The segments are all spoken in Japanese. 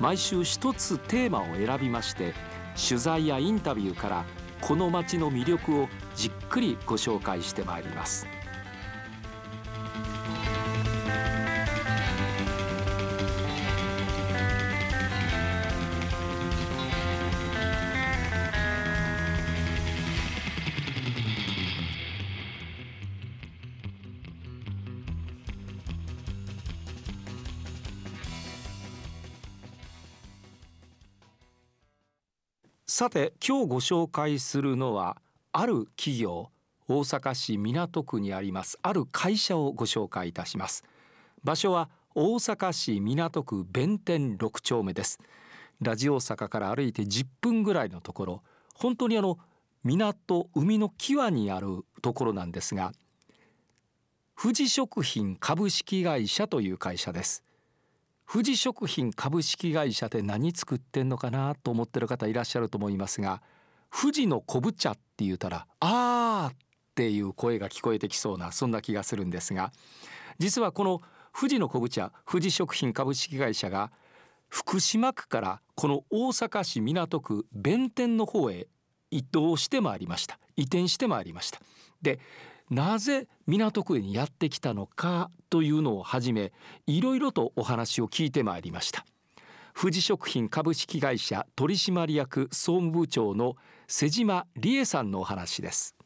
毎週一つテーマを選びまして取材やインタビューからこの街の魅力をじっくりご紹介してまいります。さて今日ご紹介するのはある企業大阪市港区にありますある会社をご紹介いたします。場所は大阪市港区弁天6丁目です。ラジオ大阪から歩いて10分ぐらいのところ本当にあの港海の際にあるところなんですが富士食品株式会社という会社です。富士食品株式会社で何作ってんのかなと思ってる方いらっしゃると思いますが富士の昆布茶って言うたらあーっていう声が聞こえてきそうなそんな気がするんですが実はこの富士の昆布茶富士食品株式会社が福島区からこの大阪市港区弁天の方へ移動してまいりました。移転してまいりました。でなぜ港区にやってきたのかというのをはじめいろいろとお話を聞いてまいりました。富士食品株式会社取締役総務部長の瀬島理恵さんのお話です。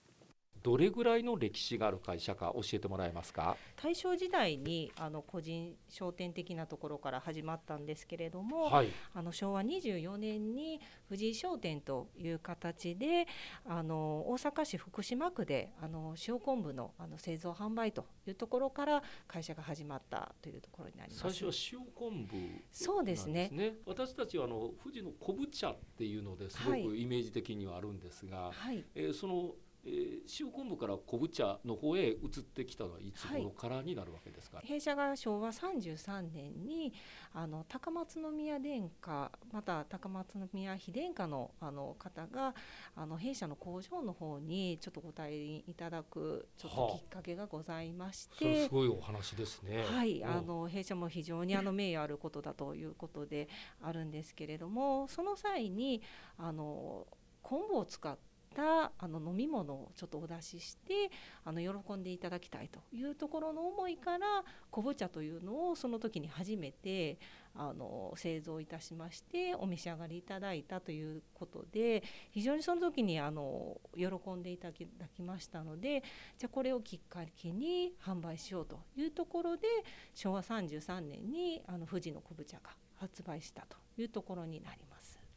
どれぐらいの歴史がある会社か教えてもらえますか？大正時代にあの個人商店的なところから始まったんですけれども、はい、あの昭和24年に藤井商店という形であの大阪市福島区であの塩昆布のあの製造販売というところから会社が始まったというところになります。最初は塩昆布、ね、そうですね。私たちはあの富士の昆布茶っていうのですごくイメージ的にはあるんですが、はい、えー、そのえー、塩昆布から昆布茶の方へ移ってきたのはいつ頃からになるわけですか、はい、弊社が昭和33年にあの高松宮殿下また高松宮妃殿下のあの方があの弊社の工場の方にちょっとご退院いただくちょっときっかけがございまして、はあ、すごいお話ですね。はい、あの弊社も非常にあの名誉あることだということであるんですけれどもその際にあの昆布を使ってたあの飲み物をちょっとお出ししてあの喜んでいただきたいというところの思いから昆布茶というのをその時に初めてあの製造いたしましてお召し上がりいただいたということで非常にその時にあの喜んでいただきましたのでじゃあこれをきっかけに販売しようというところで昭和33年にあの富士の昆布茶が発売したというところになります。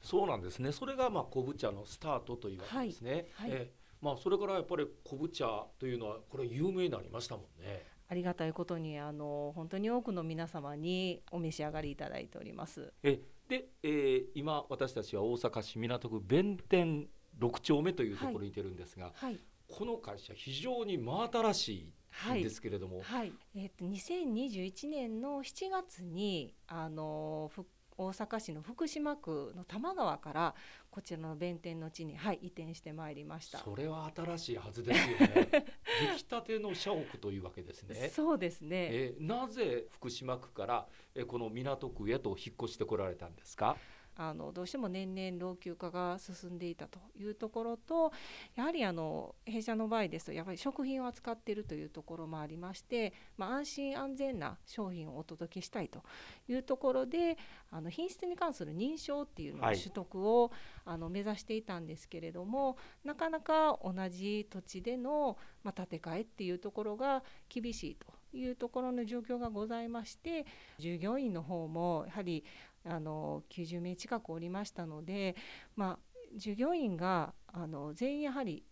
そうなんですね。それがまあ昆布茶のスタートというわけですね、はい。はい、えまあ、それからやっぱり昆布茶というのはこれ有名になりましたもんね。ありがたいことにあの本当に多くの皆様にお召し上がりいただいております。えで、えー、今私たちは大阪市港区弁天6丁目というところにいてるんですが、はい、この会社非常に真新しいんですけれども、はい、はい、えー、と2021年の7月にあの復大阪市の福島区の多摩川からこちらの弁天の地に、はい、移転してまいりました。それは新しいはずですよね。出来たての社屋というわけですね。そうですね。えなぜ福島区からえこの港区へと引っ越してこられたんですか？あのどうしても年々老朽化が進んでいたというところとやはりあの弊社の場合ですとやっぱり食品を扱っているというところもありまして、まあ、安心安全な商品をお届けしたいというところであの品質に関する認証っていうのを取得を、はい、あの目指していたんですけれどもなかなか同じ土地での、まあ、建て替えっていうところが厳しいというところの状況がございまして従業員の方もやはりあの90名近くおりましたので、まあ、従業員があの全員やはり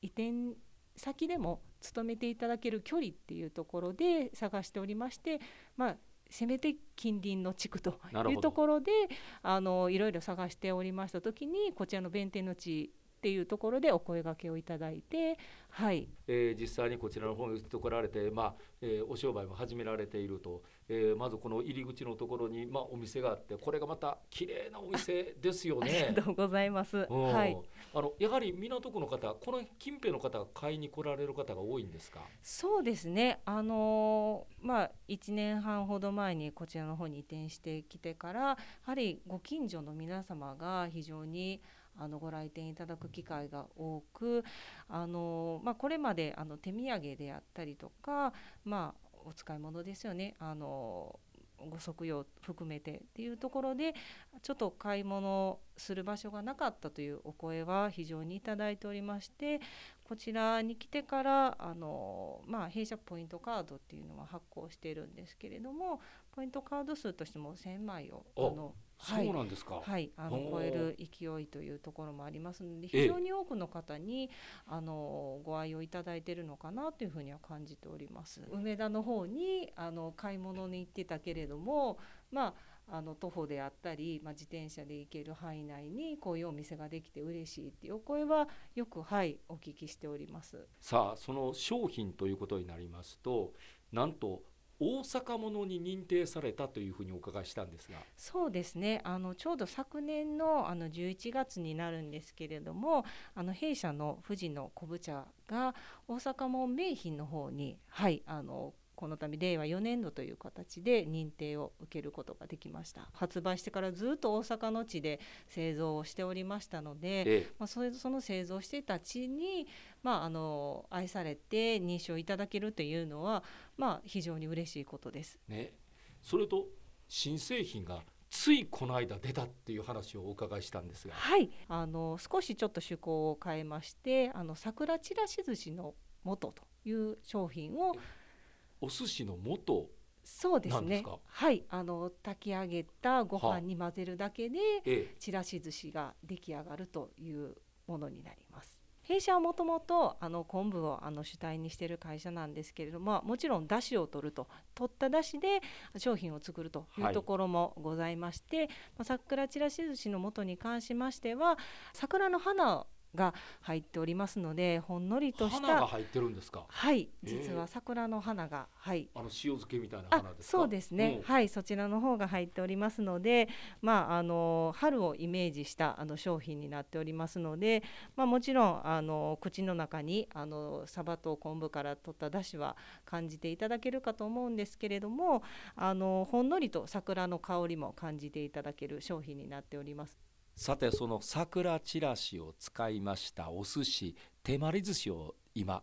移転先でも勤めていただける距離っていうところで探しておりまして、まあ、せめて近隣の地区というところであのいろいろ探しておりました時にこちらの弁天の地っていうところでお声がけをいただいて、はい。えー、実際にこちらの方に移ってこられて、まあえー、お商売も始められていると、えー、まずこの入り口のところに、まあ、お店があってこれがまた綺麗なお店ですよね。ありがとうございます、はい、あのやはり港区の方この近辺の方が買いに来られる方が多いんですか？そうですね、あのまあ、1年半ほど前にこちらの方に移転してきてからやはりご近所の皆様が非常にあのご来店いただく機会が多くあの、まあ、これまであの手土産であったりとか、まあ、お使い物ですよね。あのご足用含めてっていうところでちょっと買い物する場所がなかったというお声は非常にいただいておりましてこちらに来てからあの、まあ、弊社ポイントカードっていうのは発行しているんですけれどもポイントカード数としても1000枚をあのそうなんですか。はい、あの超える勢いというところもありますので、非常に多くの方にあのご愛用いただいているのかなというふうには感じております。梅田の方にあの買い物に行ってたけれども、まああの徒歩であったり、まあ、自転車で行ける範囲内にこういうお店ができて嬉しいっていうお声はよくはいお聞きしております。さあその商品ということになりますとなんと大阪ものに認定されたというふうにお伺いしたんですが。そうですね。あのちょうど昨年のあの11月になるんですけれどもあの弊社の富士の昆布茶が大阪門名品の方にはいあのこの度令和4年度という形で認定を受けることができました。発売してからずっと大阪の地で製造をしておりましたので、ええ、まあ、それその製造していた地に、まあ、あの愛されて認証いただけるというのは、まあ、非常に嬉しいことです。ね、それと新製品がついこの間出たっていう話をお伺いしたんですが。はい。あの少しちょっと趣向を変えましてあの桜ちらし寿司の素という商品をお寿司の元そうですね。はい。あの炊き上げたご飯に混ぜるだけで、ちらし寿司が出来上がるというものになります。弊社はもともとあの昆布をあの主体にしている会社なんですけれどももちろんだしを取ると取っただしで商品を作るというところもございまして、はい、まあ、桜ちらし寿司の元に関しましては桜の花が入っておりますのでほんのりとした花が入ってるんですか？はいえ。ー実は桜の花がはい。あの塩漬けみたいなあ花ですか？そうですね、うん。はいそちらの方が入っておりますので、まあ、あの春をイメージしたあの商品になっておりますので、まあ、もちろんあの口の中にあのサバと昆布から取った出汁は感じていただけるかと思うんですけれどもあのほんのりと桜の香りも感じていただける商品になっております。さてその桜ちらしを使いましたお寿司手まり寿司を今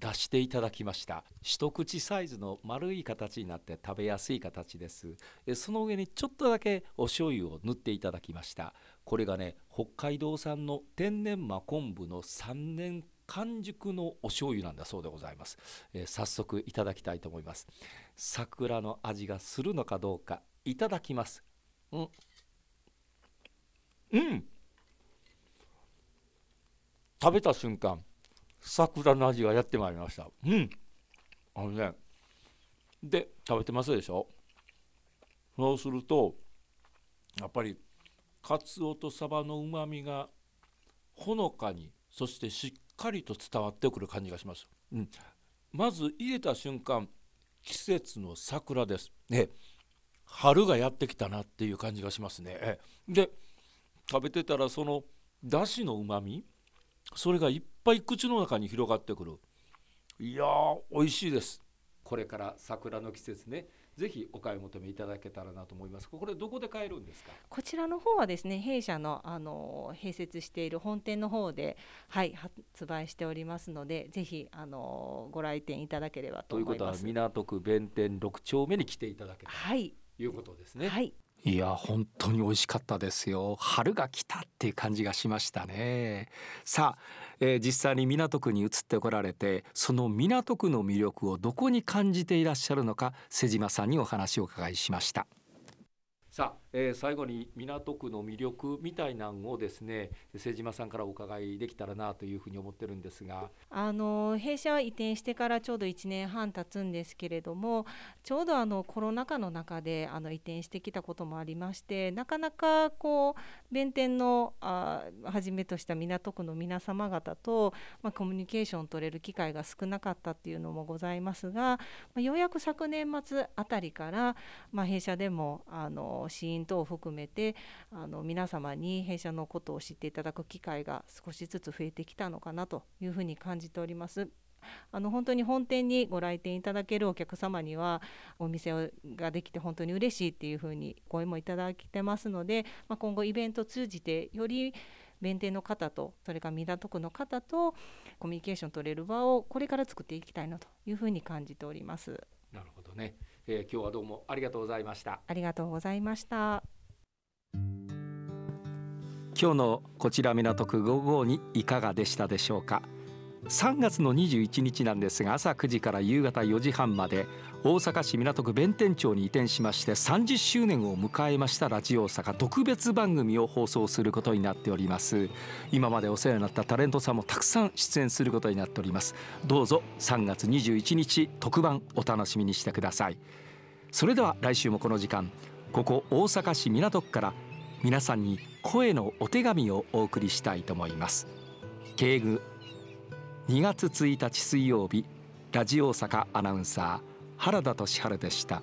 出していただきました。一口サイズの丸い形になって食べやすい形です。その上にちょっとだけお醤油を塗っていただきました。これがね北海道産の天然真昆布の3年完熟のお醤油なんだそうでございます、えー早速いただきたいと思います。桜の味がするのかどうかいただきます。うん。うん。食べた瞬間桜の味がやってまいりました。うん。あのねで食べてますでしょ？そうするとやっぱりかつおとサバのうまみがほのかにそしてしっかりと伝わってくる感じがします、うん、まず入れた瞬間季節の桜です。ね。春がやってきたなっていう感じがしますね。で食べてたらそのだしのうまみそれがいっぱい口の中に広がってくる。いやー美味しいです。これから桜の季節ね。ぜひお買い求めいただけたらなと思います。これどこで買えるんですか？こちらの方はですね弊社のあの併設している本店の方ではい発売しておりますのでぜひあのご来店いただければとということは思います。港区弁天6丁目に来ていただけたはい、ということですね、はい、いや本当に美味しかったですよ。春が来たっていう感じがしましたね。さあ、えー実際に港区に移ってこられてその港区の魅力をどこに感じていらっしゃるのか瀬島さんにお話をお伺いしました。さあ、えー最後に港区の魅力みたいなのをですね瀬島さんからお伺いできたらなというふうに思ってるんですが。あの弊社は移転してからちょうど1年半経つんですけれどもちょうどあのコロナ禍の中であの移転してきたこともありましてなかなかこう弁天のあはじめとした港区の皆様方と、まあ、コミュニケーションを取れる機会が少なかったっていうのもございますが、まあ、ようやく昨年末あたりから、まあ、弊社でもあの支援等を含めてあの皆様に弊社のことを知っていただく機会が少しずつ増えてきたのかなというふうに感じております。あの本当に本店にご来店いただけるお客様にはお店ができて本当に嬉しいっていうふうに声もいただいてますので、まあ、今後イベントを通じてより弁店の方とそれから港区の方とコミュニケーション取れる場をこれから作っていきたいなというふうに感じております。なるほどね、えー今日はどうもありがとうございましたありがとうございました。今日のこちら港区552いかがでしたでしょうか3月の21日なんですが朝9時から夕方4時半まで大阪市港区弁天町に移転しまして30周年を迎えましたラジオ大阪特別番組を放送することになっております。今までお世話になったタレントさんもたくさん出演することになっております。どうぞ3月21日特番お楽しみにしてください。それでは来週もこの時間ここ大阪市港区から皆さんに声のお手紙をお送りしたいと思います。敬具2月1日水曜日ラジオ大阪アナウンサー原田俊晴でした。